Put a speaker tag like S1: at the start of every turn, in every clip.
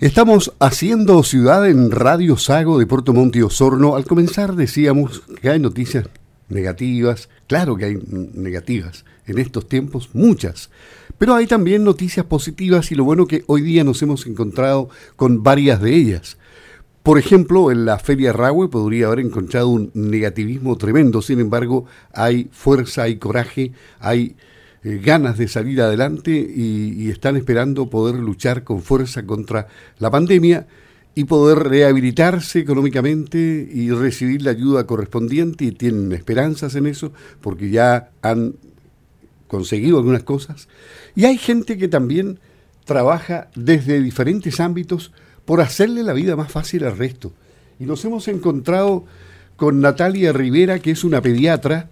S1: Estamos haciendo ciudad en Radio Sago de Puerto Montt y Osorno. Al comenzar decíamos que hay noticias negativas, claro que hay negativas en estos tiempos, muchas, pero hay también noticias positivas y lo bueno que hoy día nos hemos encontrado con varias de ellas. Por ejemplo, en la Feria Rahue podría haber encontrado un negativismo tremendo, sin embargo, hay fuerza, hay coraje, hay eh, ganas de salir adelante y, están esperando poder luchar con fuerza contra la pandemia y poder rehabilitarse económicamente y recibir la ayuda correspondiente y tienen esperanzas en eso porque ya han conseguido algunas cosas. Y hay gente que también trabaja desde diferentes ámbitos por hacerle la vida más fácil al resto. Y nos hemos encontrado con Natalia Rivera, que es una pediatra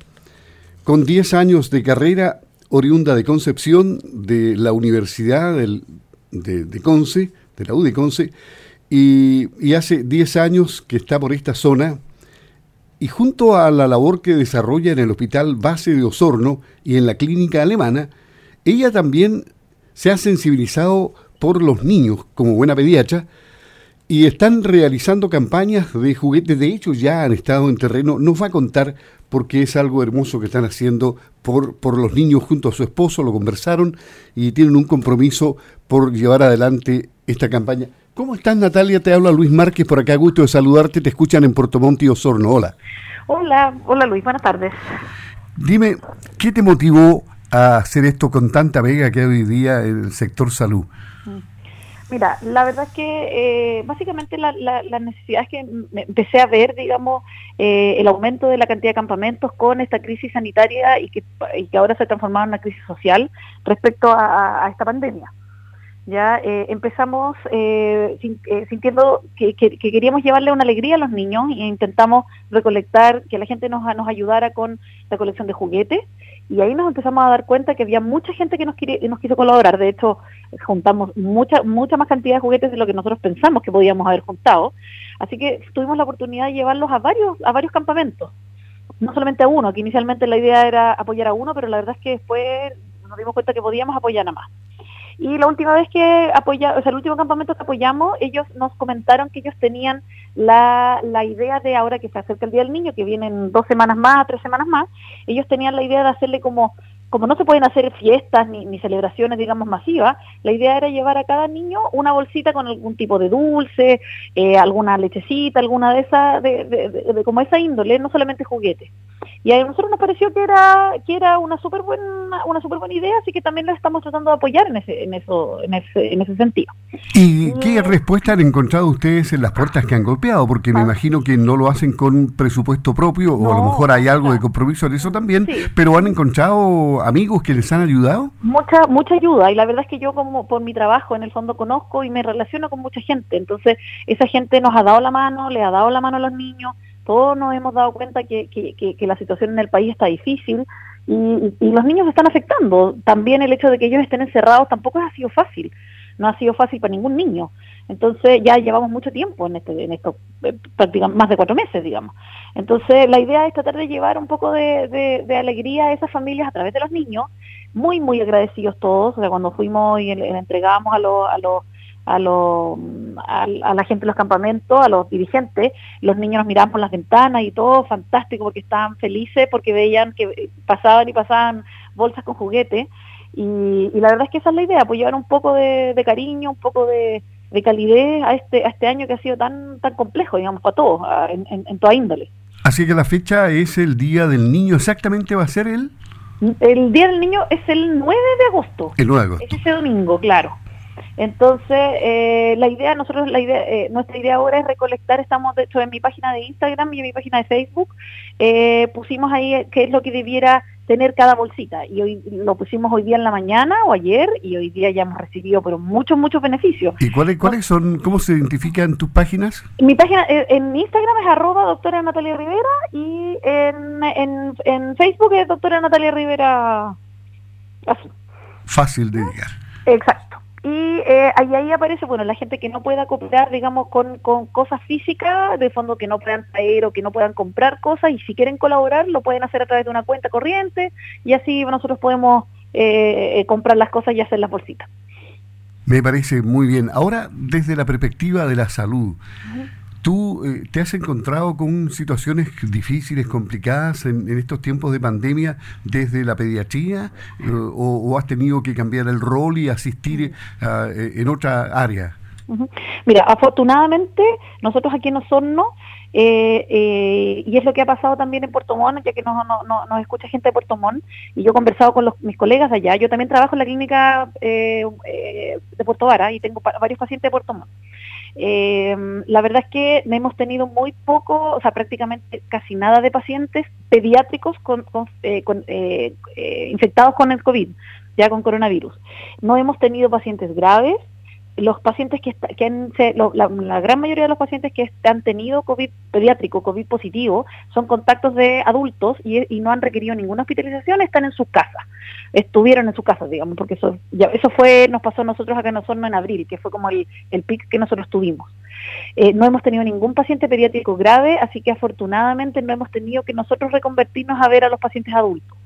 S1: con 10 años de carrera oriunda de Concepción, de la Universidad de, Conce, de la U de Conce, y, hace 10 años que está por esta zona, y junto a la labor que desarrolla en el Hospital Base de Osorno y en la clínica alemana, ella también se ha sensibilizado por los niños como buena pediatra y están realizando campañas de juguetes. De hecho, ya han estado en terreno. Nos va a contar porque es algo hermoso que están haciendo por, por los niños junto a su esposo, lo conversaron y tienen un compromiso por llevar adelante esta campaña. ¿Cómo estás, Natalia? Te habla Luis Márquez por acá, gusto de saludarte. Te escuchan en Puerto Montt y Osorno. Hola.
S2: Hola, hola Luis, buenas tardes.
S1: Dime, ¿qué te motivó a hacer esto con tanta vega que hay hoy día en el sector salud?
S2: Mira, la verdad es que eh, básicamente la, necesidad es que empecé a ver, digamos, eh, el aumento de la cantidad de campamentos con esta crisis sanitaria y que, ahora se ha transformado en una crisis social respecto a, esta pandemia. Ya eh, empezamos sintiendo que, queríamos llevarle una alegría a los niños e intentamos recolectar, que la gente nos, nos ayudara con la colección de juguetes y ahí nos empezamos a dar cuenta que había mucha gente que nos, nos quiso colaborar. De hecho, juntamos mucha, mucha más cantidad de juguetes de lo que nosotros pensamos que podíamos haber juntado. Así que tuvimos la oportunidad de llevarlos a varios, a varios campamentos. No solamente a uno, que inicialmente la idea era apoyar a uno, pero la verdad es que después nos dimos cuenta que podíamos apoyar a más. Y la última vez que apoyamos, o sea, el último campamento que apoyamos, ellos nos comentaron que ellos tenían la, la idea de ahora que se acerca el Día del Niño, que vienen dos semanas más, tres semanas más, ellos tenían la idea de hacerle como como no se pueden hacer fiestas ni, celebraciones, digamos, masivas, la idea era llevar a cada niño una bolsita con algún tipo de dulce, eh, alguna lechecita, alguna de esas, de, de, de, como esa índole, no solamente juguetes. Y a nosotros nos pareció que era que era una súper buena una super buena idea, así que también la estamos tratando de apoyar en ese en eso en ese, en ese sentido.
S1: ¿Y qué respuesta han encontrado ustedes en las puertas que han golpeado? Porque me ah. imagino que no lo hacen con un presupuesto propio o a lo mejor hay algo de compromiso en eso también, pero han encontrado amigos que les han ayudado?
S2: Mucha mucha ayuda y la verdad es que yo como por mi trabajo en el fondo conozco y me relaciono con mucha gente, entonces esa gente nos ha dado la mano, le ha dado la mano a los niños todos nos hemos dado cuenta que, que, la situación en el país está difícil y, los niños están afectando. También el hecho de que ellos estén encerrados tampoco ha sido fácil, no ha sido fácil para ningún niño. Entonces ya llevamos mucho tiempo en, este, en esto, eh, prácticamente más de cuatro meses, digamos. Entonces la idea es tratar de llevar un poco de, alegría a esas familias a través de los niños, muy, muy agradecidos todos. O sea, cuando fuimos y le, entregamos a los... A los a, lo, a, la gente de los campamentos, a los dirigentes, los niños nos miraban por las ventanas y todo fantástico porque estaban felices porque veían que pasaban y pasaban bolsas con juguetes y, la verdad es que esa es la idea, pues llevar un poco de, cariño, un poco de, calidez a este, a este año que ha sido tan, tan complejo, digamos, para todos, en, en, toda índole.
S1: Así que la fecha es el Día del Niño, exactamente va a ser el...
S2: El Día del Niño es el 9 de agosto.
S1: El 9 de agosto.
S2: Es ese domingo, claro. Entonces, eh, la idea, nosotros, la idea, eh, nuestra idea ahora es recolectar, estamos de hecho en mi página de Instagram y en mi página de Facebook, eh, pusimos ahí qué es lo que debiera tener cada bolsita y hoy lo pusimos hoy día en la mañana o ayer y hoy día ya hemos recibido pero muchos muchos beneficios.
S1: ¿Y cuáles cuáles son cómo se identifican tus páginas?
S2: Mi página en mi Instagram es arroba doctora Natalia Rivera y en, en, en Facebook es doctora Natalia Rivera.
S1: Fácil de llegar.
S2: Exacto. Y eh, ahí, ahí aparece, bueno, la gente que no pueda cooperar, digamos, con, con cosas físicas, de fondo que no puedan traer o que no puedan comprar cosas, y si quieren colaborar, lo pueden hacer a través de una cuenta corriente, y así nosotros podemos eh, eh, comprar las cosas y hacer las bolsitas.
S1: Me parece muy bien. Ahora, desde la perspectiva de la salud, ¿tú eh, te has encontrado con situaciones difíciles, complicadas en, estos tiempos de pandemia desde la pediatría eh, o, has tenido que cambiar el rol y asistir eh, en otra área?
S2: Mira, afortunadamente nosotros aquí en Osorno eh, eh, y es lo que ha pasado también en Puerto Montt, ya que nos, nos escucha gente de Puerto Montt, y yo he conversado con mis colegas allá. Yo también trabajo en la clínica eh, de Puerto Vara y tengo varios pacientes de Puerto Montt. La verdad es que hemos tenido muy poco, o sea, prácticamente casi nada de pacientes pediátricos con, infectados con el COVID, ya con coronavirus. No hemos tenido pacientes graves, los pacientes que, que han, la, gran mayoría de los pacientes que han tenido COVID pediátrico, COVID positivo, son contactos de adultos y, no han requerido ninguna hospitalización, están en sus casas, estuvieron en sus casas, digamos, porque eso fue, nos pasó a nosotros acá en Osorno en abril, que fue como el, el pic que nosotros tuvimos. Eh, no hemos tenido ningún paciente pediátrico grave, así que afortunadamente no hemos tenido que nosotros reconvertirnos a ver a los pacientes adultos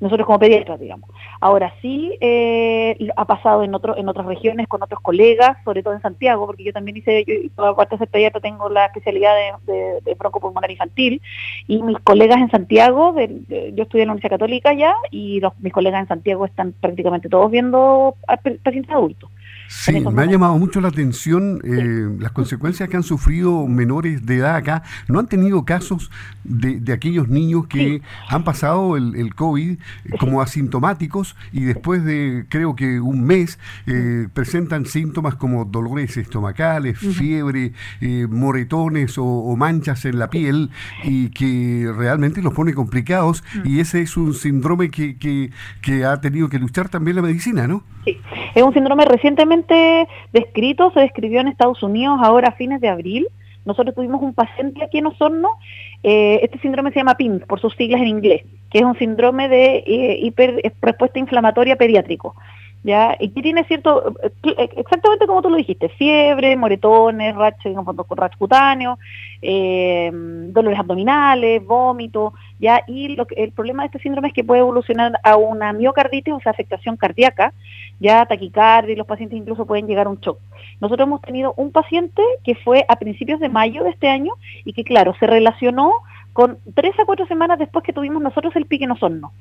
S2: nosotros como pediatras, digamos. Ahora sí eh, ha pasado en otro, en otras regiones con otros colegas, sobre todo en Santiago, porque yo también hice, yo aparte de ser pediatra tengo la especialidad de, de, de broncopulmonar infantil, y mis colegas en Santiago, yo estudié en la Universidad Católica ya, y mis colegas en Santiago están prácticamente todos viendo a pacientes adultos.
S1: Sí, me ha llamado mucho la atención eh, las consecuencias que han sufrido menores de edad acá. ¿No han tenido casos de, de aquellos niños que han pasado el, el COVID como asintomáticos y después de creo que un mes eh, presentan síntomas como dolores estomacales, fiebre, eh, moretones o, manchas en la piel y que realmente los pone complicados mm. y ese es un síndrome que, que, que ha tenido que luchar también la medicina, ¿no?
S2: Sí, es un síndrome recientemente descrito, se describió en Estados Unidos ahora a fines de abril. Nosotros tuvimos un paciente aquí en Osorno, eh, este síndrome se llama PIMS, por sus siglas en inglés, que es un síndrome de eh, hiper, respuesta inflamatoria pediátrico. ¿Ya? Y que tiene cierto, eh, exactamente como tú lo dijiste, fiebre, moretones, racha, digamos, racha cutáneo, eh, dolores abdominales, vómito, ¿ya? Y lo el problema de este síndrome es que puede evolucionar a una miocarditis, o sea, afectación cardíaca, ya taquicardia, y los pacientes incluso pueden llegar a un shock. Nosotros hemos tenido un paciente que fue a principios de mayo de este año y que, claro, se relacionó con tres a cuatro semanas después que tuvimos nosotros el pique en osorno.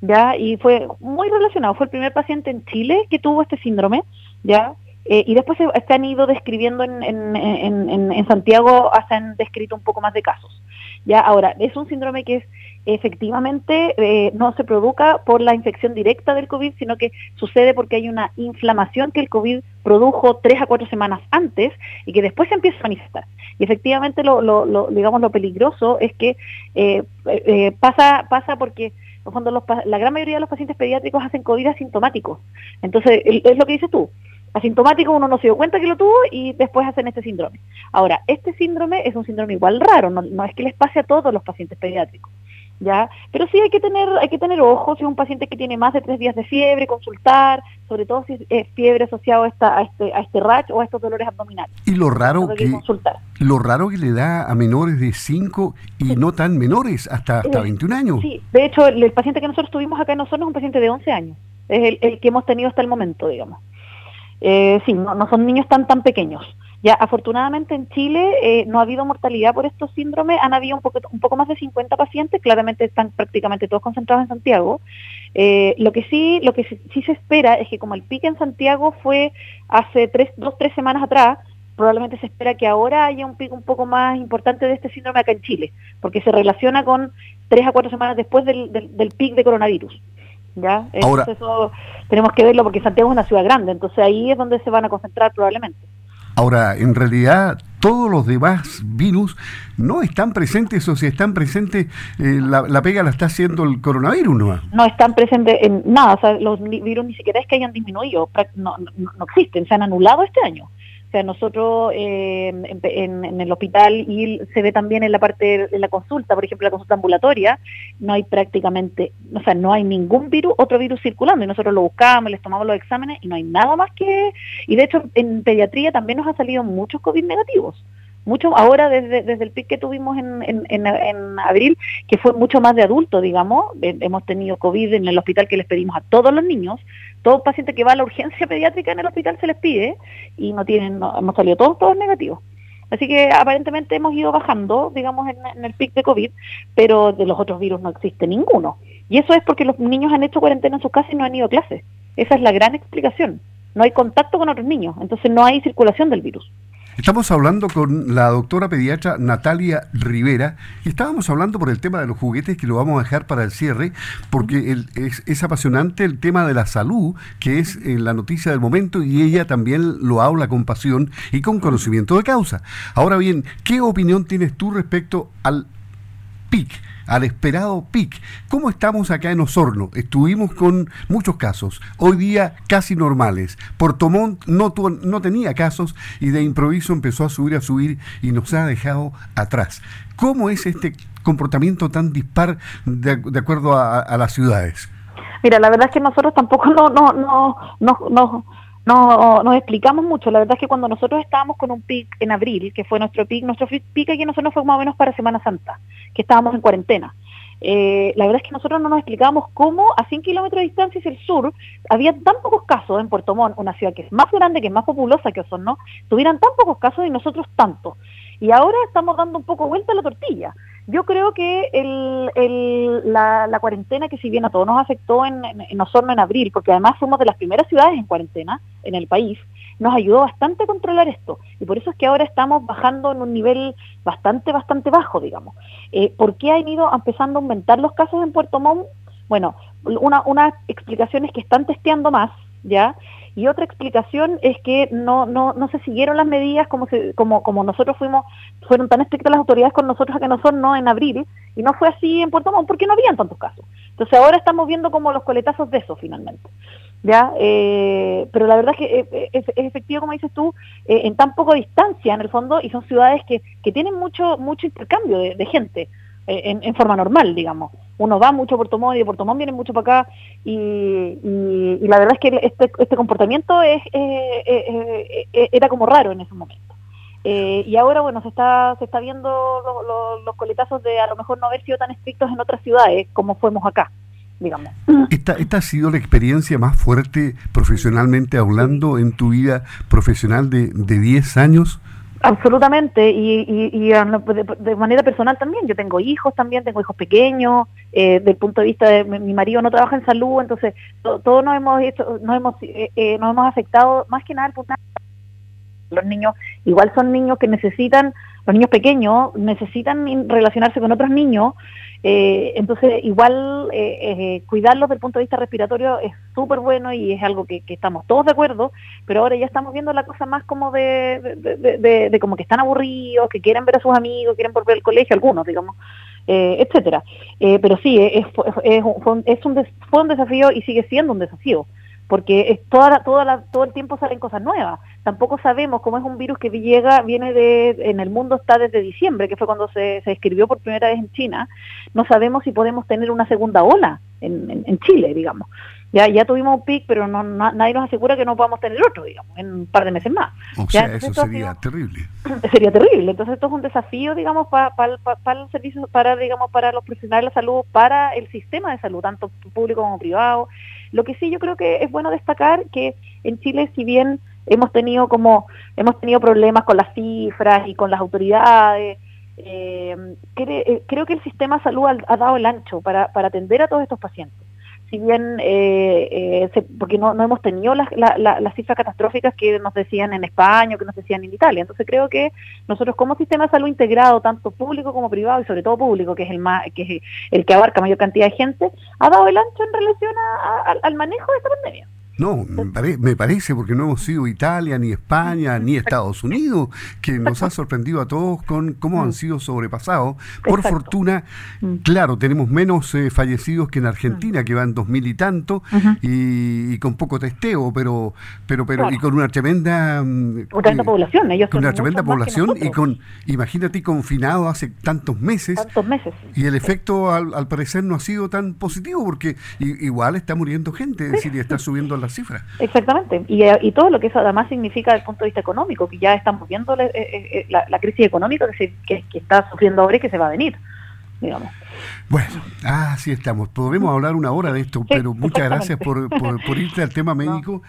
S2: ¿Ya? Y fue muy relacionado, fue el primer paciente en Chile que tuvo este síndrome, ¿ya? Eh, y después se, han ido describiendo en, en, en, en, Santiago, se han descrito un poco más de casos. Ya, ahora, es un síndrome que es efectivamente eh, no se produzca por la infección directa del COVID, sino que sucede porque hay una inflamación que el COVID produjo tres a cuatro semanas antes y que después se empieza a manifestar. Y efectivamente, lo, lo, digamos, lo peligroso es que eh, eh, pasa, pasa porque cuando los, la gran mayoría de los pacientes pediátricos hacen COVID asintomáticos. Entonces, es lo que dices tú. Asintomático uno no se dio cuenta que lo tuvo y después hacen este síndrome. Ahora, este síndrome es un síndrome igual raro, no, no es que les pase a todos los pacientes pediátricos. ¿Ya? Pero sí hay que tener, hay que tener ojo si es un paciente que tiene más de tres días de fiebre, consultar, sobre todo si es fiebre asociado a, esta, a este, a este rash o a estos dolores abdominales.
S1: Y lo raro que, lo raro que le da a menores de 5 y no tan menores, hasta, hasta 21 años.
S2: Sí, de hecho el, paciente que nosotros tuvimos acá en nosotros es un paciente de 11 años, es el, que hemos tenido hasta el momento, digamos. Eh, sí, no, no son niños tan tan pequeños. Ya, afortunadamente en Chile eh, no ha habido mortalidad por estos síndromes, han habido un poco, un poco más de 50 pacientes, claramente están prácticamente todos concentrados en Santiago. Eh, lo que sí, lo que sí, se espera es que como el pique en Santiago fue hace tres, dos, tres semanas atrás, probablemente se espera que ahora haya un pico un poco más importante de este síndrome acá en Chile, porque se relaciona con tres a cuatro semanas después del, del, pic de coronavirus. ¿Ya? Entonces eso tenemos que verlo porque Santiago es una ciudad grande, entonces ahí es donde se van a concentrar probablemente.
S1: Ahora, en realidad, todos los demás virus no están presentes o si están presentes, eh, la, pega la está haciendo el coronavirus, ¿no?
S2: No están presentes en nada, o sea, los virus ni siquiera es que hayan disminuido, no, no, no existen, se han anulado este año. O sea, nosotros eh, en, el hospital y se ve también en la parte de la consulta, por ejemplo, la consulta ambulatoria, no hay prácticamente, o sea, no hay ningún virus, otro virus circulando y nosotros lo buscamos, les tomamos los exámenes y no hay nada más que... Y de hecho, en pediatría también nos han salido muchos COVID negativos mucho ahora desde, desde el pic que tuvimos en, en, en, abril, que fue mucho más de adultos, digamos, hemos tenido COVID en el hospital que les pedimos a todos los niños, Todo paciente que va a la urgencia pediátrica en el hospital se les pide y no tienen, no, hemos salido todos, todos negativos. Así que aparentemente hemos ido bajando, digamos, en, el pic de COVID, pero de los otros virus no existe ninguno. Y eso es porque los niños han hecho cuarentena en sus casas y no han ido a clases. Esa es la gran explicación. No hay contacto con otros niños, entonces no hay circulación del virus.
S1: Estamos hablando con la doctora pediatra Natalia Rivera y estábamos hablando por el tema de los juguetes que lo vamos a dejar para el cierre porque es, apasionante el tema de la salud que es eh, la noticia del momento y ella también lo habla con pasión y con conocimiento de causa. Ahora bien, ¿qué opinión tienes tú respecto al PIC? Al esperado PIC. ¿Cómo estamos acá en Osorno? Estuvimos con muchos casos, hoy día casi normales. Puerto Montt no, no tenía casos y de improviso empezó a subir, a subir y nos ha dejado atrás. ¿Cómo es este comportamiento tan dispar de, acuerdo a, las ciudades?
S2: Mira, la verdad es que nosotros tampoco no, no, no, no, no no nos explicamos mucho. La verdad es que cuando nosotros estábamos con un pic en abril, que fue nuestro pic, nuestro pic aquí nosotros fue más o menos para Semana Santa, que estábamos en cuarentena. Eh, la verdad es que nosotros no nos explicábamos cómo a 100 kilómetros de distancia hacia el sur había tan pocos casos en Puerto Montt, una ciudad que es más grande, que es más populosa que Osorno, tuvieran tan pocos casos y nosotros tantos. Y ahora estamos dando un poco vuelta a la tortilla. Yo creo que el, la, cuarentena, que si bien a todos nos afectó en, en, Osorno en abril, porque además fuimos de las primeras ciudades en cuarentena en el país, nos ayudó bastante a controlar esto. Y por eso es que ahora estamos bajando en un nivel bastante, bastante bajo, digamos. Eh, ¿Por qué han ido empezando a aumentar los casos en Puerto Montt? Bueno, una, una explicación es que están testeando más, ¿ya? Y otra explicación es que no, no, no se siguieron las medidas como, como, como nosotros fuimos, fueron tan estrictas las autoridades con nosotros que nosotros no en abril, y no fue así en Puerto Montt porque no habían tantos casos. Entonces ahora estamos viendo como los coletazos de eso finalmente. ¿ya? Eh, pero la verdad es que eh, es, efectivo, como dices tú, eh, en tan poca distancia en el fondo, y son ciudades que, que tienen mucho, mucho intercambio de gente. Eh, en, forma normal, digamos. Uno va mucho a Puerto Montt y de Puerto Montt viene mucho para acá y, la verdad es que este, este comportamiento es, eh, eh, era como raro en ese momento. y ahora, bueno, se está, se está viendo los coletazos de a lo mejor no haber sido tan estrictos en otras ciudades como fuimos acá. Digamos.
S1: ¿Esta, ¿Esta ha sido la experiencia más fuerte profesionalmente hablando en tu vida profesional de, de 10 años?
S2: Absolutamente, y, y, de, manera personal también. Yo tengo hijos también, tengo hijos pequeños. Eh, del punto de vista de mi, marido no trabaja en salud, entonces todos nos hemos hecho, nos hemos, eh, eh, nos hemos afectado más que nada los niños igual son niños que necesitan, los niños pequeños necesitan relacionarse con otros niños eh, entonces, igual eh, eh, cuidarlos desde el punto de vista respiratorio es súper bueno y es algo que, estamos todos de acuerdo, pero ahora ya estamos viendo la cosa más como de, de, como que están aburridos, que quieren ver a sus amigos, quieren volver al colegio, algunos, digamos, eh, etcétera. pero sí, es, es, es un, fue un desafío y sigue siendo un desafío porque es toda, toda todo el tiempo salen cosas nuevas. Tampoco sabemos cómo es un virus que llega, viene de, en el mundo está desde diciembre, que fue cuando se, se escribió por primera vez en China. No sabemos si podemos tener una segunda ola en, en, Chile, digamos. Ya, ya tuvimos un pic, pero no, nadie nos asegura que no podamos tener otro, digamos, en un par de meses más.
S1: O sea, eso sería terrible.
S2: Sería terrible. Entonces esto es un desafío, digamos, para para el servicio, para, digamos, para los profesionales de la salud, para el sistema de salud, tanto público como privado lo que sí yo creo que es bueno destacar que en Chile, si bien hemos tenido como hemos tenido problemas con las cifras y con las autoridades, eh, eh, creo que el sistema de salud ha, dado el ancho para, para atender a todos estos pacientes si bien, eh, eh porque no, no hemos tenido las, las cifras catastróficas que nos decían en España o que nos decían en Italia. Entonces creo que nosotros como sistema de salud integrado, tanto público como privado y sobre todo público, que es el más, que es el que abarca mayor cantidad de gente, ha dado el ancho en relación al manejo de esta pandemia.
S1: No, me, parece, porque no hemos sido Italia, ni España, ni Estados Unidos, que nos ha sorprendido a todos con cómo han mm. sido sobrepasados. Por fortuna, mm. claro, tenemos menos eh, fallecidos que en Argentina, mm. que van dos mil y tanto, y, con poco testeo, pero pero pero y con una tremenda,
S2: eh, población, ellos
S1: con una tremenda población y con, imagínate, confinado hace tantos meses.
S2: Tantos meses.
S1: Y el efecto, al, parecer, no ha sido tan positivo, porque igual está muriendo gente, es decir, y está subiendo la cifras.
S2: Exactamente, y, eh, y, todo lo que eso además significa desde el punto de vista económico, que ya estamos viendo eh, eh, la, crisis económica que, que, está sufriendo ahora y que se va a venir. digamos.
S1: Bueno, así estamos. Podremos hablar una hora de esto, pero muchas gracias por, por, irte al tema médico.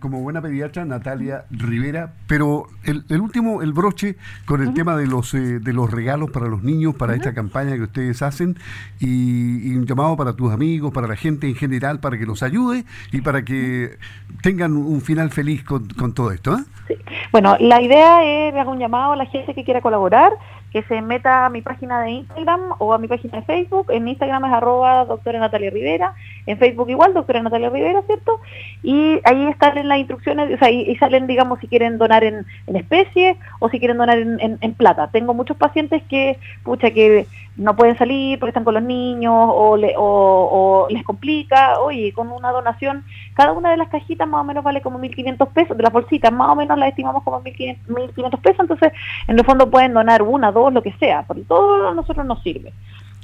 S1: como buena pediatra, Natalia Rivera. Pero el, último, el broche con el tema de los, eh, de los regalos para los niños, para esta campaña que ustedes hacen, y, un llamado para tus amigos, para la gente en general, para que los ayude y para que tengan un final feliz con, con todo esto.
S2: ¿eh? Bueno, la idea es hacer un llamado a la gente que quiera colaborar que se meta a mi página de Instagram o a mi página de Facebook. En Instagram es arroba doctora Natalia Rivera, en Facebook igual, doctora Natalia Rivera, ¿cierto? Y ahí están las instrucciones, o sea, y, salen, digamos, si quieren donar en, especie o si quieren donar en, plata. Tengo muchos pacientes que, pucha, que no pueden salir porque están con los niños o, o, les complica. Oye, con una donación, cada una de las cajitas más o menos vale como 1.500 pesos, de las bolsitas más o menos las estimamos como 1.500 pesos, entonces en el fondo pueden donar una, dos, lo que sea, porque todo a nosotros nos sirve.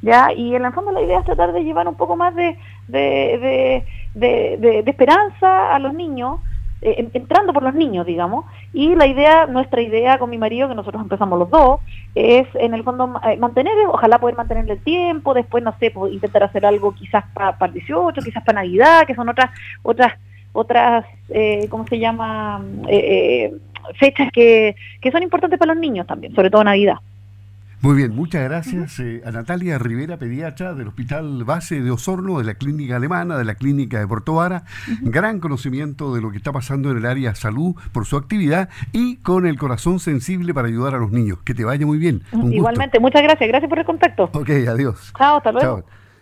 S2: ¿ya? Y en el fondo la idea es tratar de llevar un poco más de, de, de, esperanza a los niños, eh, entrando por los niños, digamos, y la idea, nuestra idea con mi marido, que nosotros empezamos los dos, es en el fondo eh, mantener, ojalá poder mantener el tiempo, después, no sé, pues, intentar hacer algo quizás para el 18, quizás para Navidad, que son otras, otras, otras, eh, ¿cómo se llama? Eh, fechas que, que son importantes para los niños también, sobre todo Navidad.
S1: Muy bien, muchas gracias eh, a Natalia Rivera, pediatra del Hospital Base de Osorno, de la Clínica Alemana, de la Clínica de Porto Vara. Gran conocimiento de lo que está pasando en el área salud por su actividad y con el corazón sensible para ayudar a los niños. Que te vaya muy bien.
S2: Igualmente, muchas gracias. Gracias por el contacto.
S1: Ok, adiós.
S2: Chao, hasta luego. Chao.